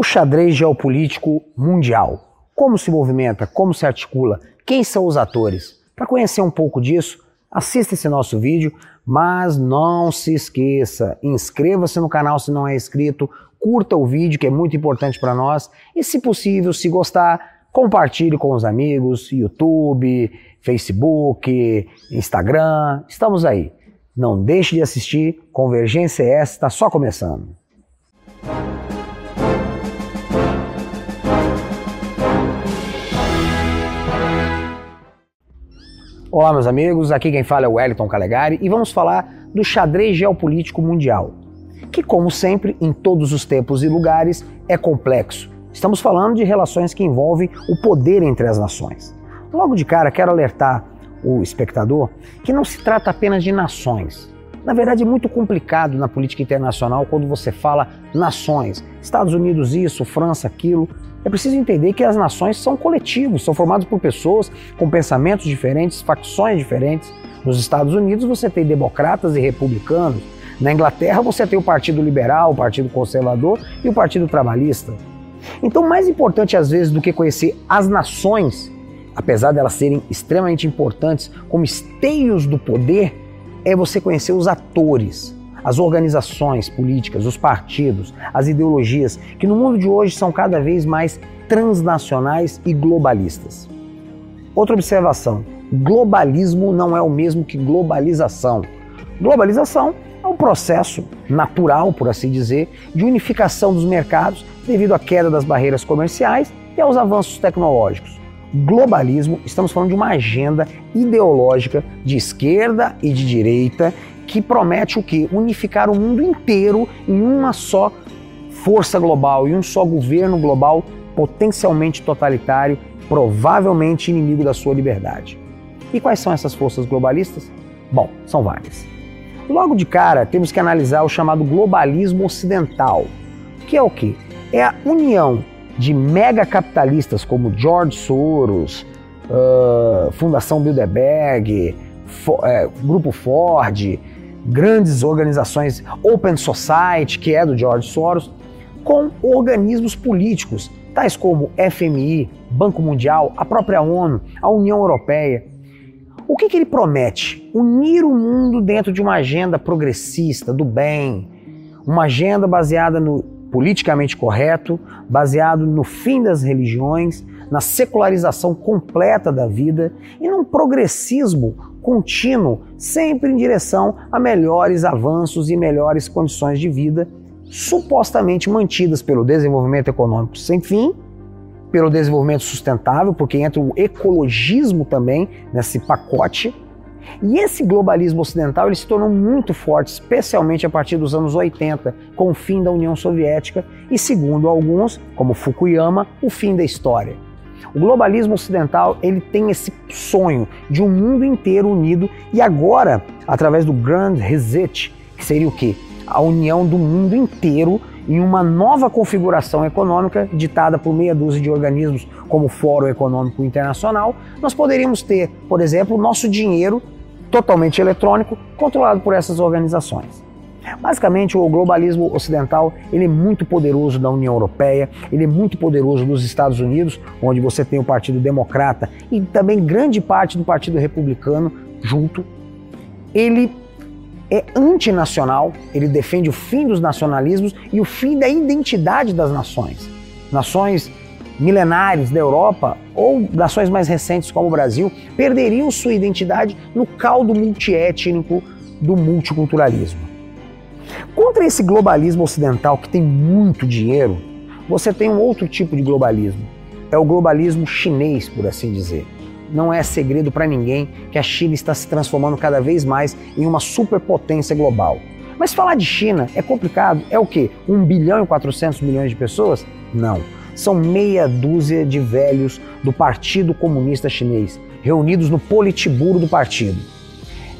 O xadrez geopolítico mundial. Como se movimenta, como se articula, quem são os atores? Para conhecer um pouco disso, assista esse nosso vídeo, mas não se esqueça, inscreva-se no canal se não é inscrito, curta o vídeo que é muito importante para nós e se possível, se gostar, compartilhe com os amigos, YouTube, Facebook, Instagram, estamos aí. Não deixe de assistir, Convergência S está só começando. Olá, meus amigos, aqui quem fala é o Wellington Calegari e vamos falar do xadrez geopolítico mundial, que, como sempre, em todos os tempos e lugares, é complexo. Estamos falando de relações que envolvem o poder entre as nações. Logo de cara, quero alertar o espectador que não se trata apenas de nações. Na verdade, é muito complicado na política internacional quando você fala nações. Estados Unidos isso, França aquilo. É preciso entender que as nações são coletivos, são formados por pessoas com pensamentos diferentes, facções diferentes. Nos Estados Unidos você tem democratas e republicanos. Na Inglaterra você tem o Partido Liberal, o Partido Conservador e o Partido Trabalhista. Então, mais importante às vezes do que conhecer as nações, apesar de elas serem extremamente importantes como esteios do poder, é você conhecer os atores, as organizações políticas, os partidos, as ideologias, que no mundo de hoje são cada vez mais transnacionais e globalistas. Outra observação: globalismo não é o mesmo que globalização. Globalização é um processo natural, por assim dizer, de unificação dos mercados devido à queda das barreiras comerciais e aos avanços tecnológicos. Globalismo, estamos falando de uma agenda ideológica de esquerda e de direita que promete o quê? Unificar o mundo inteiro em uma só força global, em um só governo global potencialmente totalitário, provavelmente inimigo da sua liberdade. E quais são essas forças globalistas? Bom, são várias. Logo de cara, temos que analisar o chamado globalismo ocidental, que é o quê? É a união de megacapitalistas como George Soros, uh, Fundação Bilderberg, é, Grupo Ford, grandes organizações Open Society, que é do George Soros, com organismos políticos, tais como FMI, Banco Mundial, a própria ONU, a União Europeia. O que, que ele promete? Unir o mundo dentro de uma agenda progressista, do bem, uma agenda baseada no politicamente correto, baseado no fim das religiões, na secularização completa da vida e num progressismo contínuo, sempre em direção a melhores avanços e melhores condições de vida, supostamente mantidas pelo desenvolvimento econômico sem fim, pelo desenvolvimento sustentável, porque entra o ecologismo também nesse pacote. E esse globalismo ocidental ele se tornou muito forte, especialmente a partir dos anos 80, com o fim da União Soviética e, segundo alguns, como Fukuyama, o fim da história. O globalismo ocidental ele tem esse sonho de um mundo inteiro unido e agora, através do Grand Reset, que seria o quê? A união do mundo inteiro em uma nova configuração econômica ditada por meia dúzia de organismos como o Fórum Econômico Internacional, nós poderíamos ter, por exemplo, nosso dinheiro totalmente eletrônico controlado por essas organizações. Basicamente, o globalismo ocidental ele é muito poderoso da União Europeia, ele é muito poderoso dos Estados Unidos, onde você tem o Partido Democrata e também grande parte do Partido Republicano junto. Ele é antinacional, ele defende o fim dos nacionalismos e o fim da identidade das nações. Nações milenares da Europa ou nações mais recentes como o Brasil perderiam sua identidade no caldo multiétnico do multiculturalismo. Contra esse globalismo ocidental que tem muito dinheiro, você tem um outro tipo de globalismo. É o globalismo chinês, por assim dizer. Não é segredo para ninguém que a China está se transformando cada vez mais em uma superpotência global. Mas falar de China é complicado. É o quê? 1 bilhão e 400 milhões de pessoas? Não. São meia dúzia de velhos do Partido Comunista Chinês, reunidos no Politburo do partido.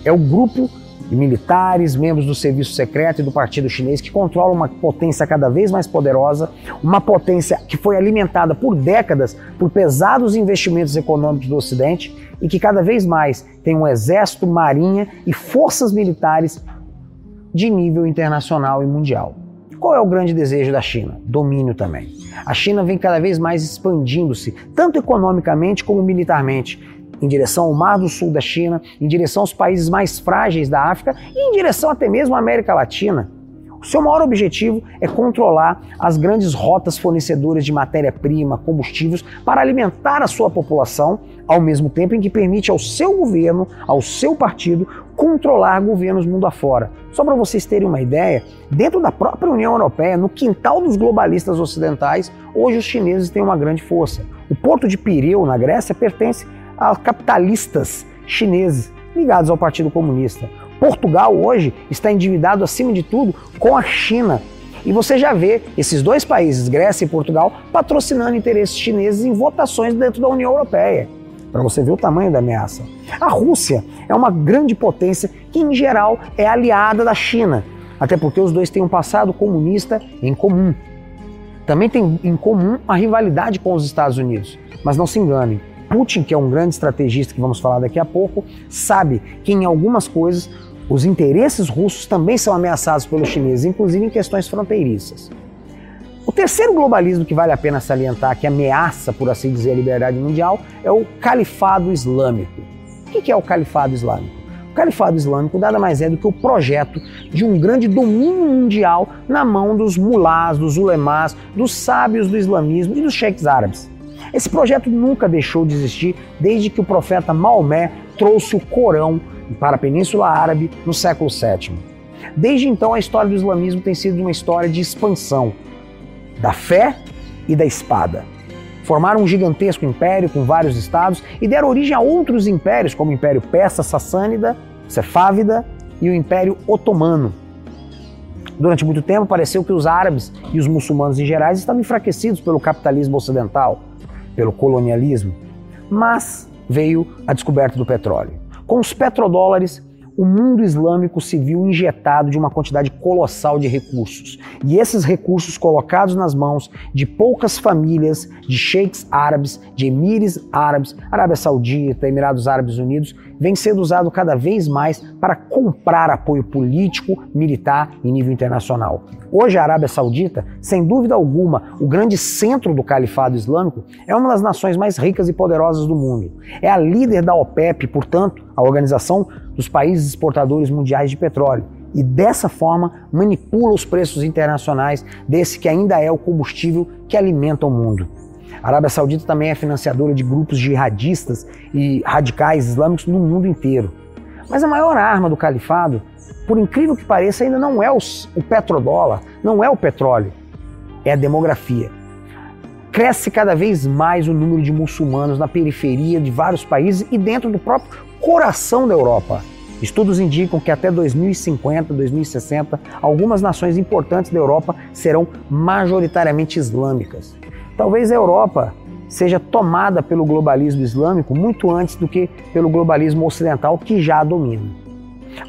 É o grupo de militares, membros do serviço secreto e do partido chinês que controlam uma potência cada vez mais poderosa, uma potência que foi alimentada por décadas por pesados investimentos econômicos do Ocidente e que cada vez mais tem um exército, marinha e forças militares de nível internacional e mundial. Qual é o grande desejo da China? Domínio também. A China vem cada vez mais expandindo-se, tanto economicamente como militarmente, em direção ao Mar do Sul da China, em direção aos países mais frágeis da África e em direção até mesmo à América Latina. O seu maior objetivo é controlar as grandes rotas fornecedoras de matéria-prima, combustíveis, para alimentar a sua população, ao mesmo tempo em que permite ao seu governo, ao seu partido, controlar governos mundo afora. Só para vocês terem uma ideia, dentro da própria União Europeia, no quintal dos globalistas ocidentais, hoje os chineses têm uma grande força. O porto de Pireu, na Grécia, pertence a capitalistas chineses ligados ao Partido Comunista. Portugal hoje está endividado acima de tudo com a China. E você já vê esses dois países, Grécia e Portugal, patrocinando interesses chineses em votações dentro da União Europeia. Para você ver o tamanho da ameaça. A Rússia é uma grande potência que, em geral, é aliada da China, até porque os dois têm um passado comunista em comum. Também tem em comum a rivalidade com os Estados Unidos. Mas não se enganem, Putin, que é um grande estrategista que vamos falar daqui a pouco, sabe que em algumas coisas os interesses russos também são ameaçados pelos chineses, inclusive em questões fronteiriças. O terceiro globalismo que vale a pena salientar, que ameaça, por assim dizer, a liberdade mundial, é o califado islâmico. O que é o califado islâmico? O califado islâmico nada mais é do que o projeto de um grande domínio mundial na mão dos mulás, dos ulemás, dos sábios do islamismo e dos cheques árabes. Esse projeto nunca deixou de existir desde que o profeta Maomé trouxe o Corão para a Península Árabe no século VII. Desde então, a história do islamismo tem sido uma história de expansão da fé e da espada. Formaram um gigantesco império com vários estados e deram origem a outros impérios, como o Império Persa Sassânida, Cefávida e o Império Otomano. Durante muito tempo, pareceu que os árabes e os muçulmanos em geral estavam enfraquecidos pelo capitalismo ocidental, pelo colonialismo, mas veio a descoberta do petróleo. Com os petrodólares, o mundo islâmico se viu injetado de uma quantidade colossal de recursos. E esses recursos colocados nas mãos de poucas famílias, de sheiks árabes, de emires árabes, Arábia Saudita, Emirados Árabes Unidos, vem sendo usado cada vez mais para comprar apoio político, militar em nível internacional. Hoje a Arábia Saudita, sem dúvida alguma, o grande centro do califado islâmico, é uma das nações mais ricas e poderosas do mundo. É a líder da OPEP, portanto, a Organização dos Países Exportadores Mundiais de Petróleo. E dessa forma manipula os preços internacionais desse que ainda é o combustível que alimenta o mundo. A Arábia Saudita também é financiadora de grupos jihadistas e radicais islâmicos no mundo inteiro. Mas a maior arma do califado por incrível que pareça, ainda não é o, petrodólar, não é o petróleo, é a demografia. Cresce cada vez mais o número de muçulmanos na periferia de vários países e dentro do próprio coração da Europa. Estudos indicam que até 2050, 2060, algumas nações importantes da Europa serão majoritariamente islâmicas. Talvez a Europa seja tomada pelo globalismo islâmico muito antes do que pelo globalismo ocidental que já a domina.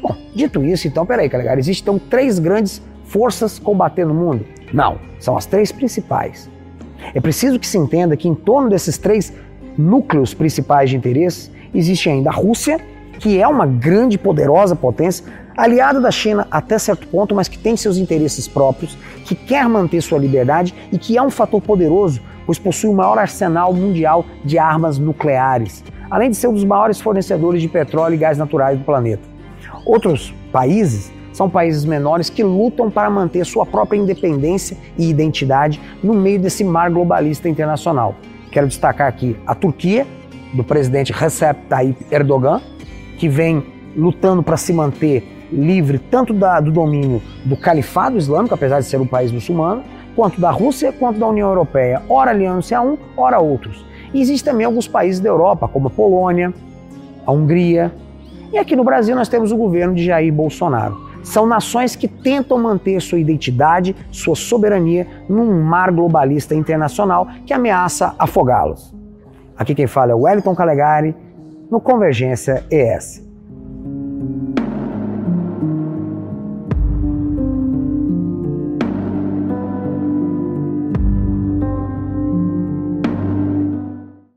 Bom, dito isso, então, peraí, galera, existem então três grandes forças combatendo o mundo? Não, são as três principais. É preciso que se entenda que em torno desses três núcleos principais de interesse existe ainda a Rússia, que é uma grande, poderosa potência, aliada da China até certo ponto, mas que tem seus interesses próprios, que quer manter sua liberdade e que é um fator poderoso, pois possui o maior arsenal mundial de armas nucleares, além de ser um dos maiores fornecedores de petróleo e gás naturais do planeta. Outros países são países menores que lutam para manter sua própria independência e identidade no meio desse mar globalista internacional. Quero destacar aqui a Turquia, do presidente Recep Tayyip Erdogan, que vem lutando para se manter livre tanto da, do domínio do califado islâmico, apesar de ser um país muçulmano, quanto da Rússia, quanto da União Europeia, ora aliando-se a um, ora a outros. E existem também alguns países da Europa, como a Polônia, a Hungria, e aqui no Brasil nós temos o governo de Jair Bolsonaro. São nações que tentam manter sua identidade, sua soberania num mar globalista internacional que ameaça afogá-los. Aqui quem fala é Wellington Calegari, no Convergência ES.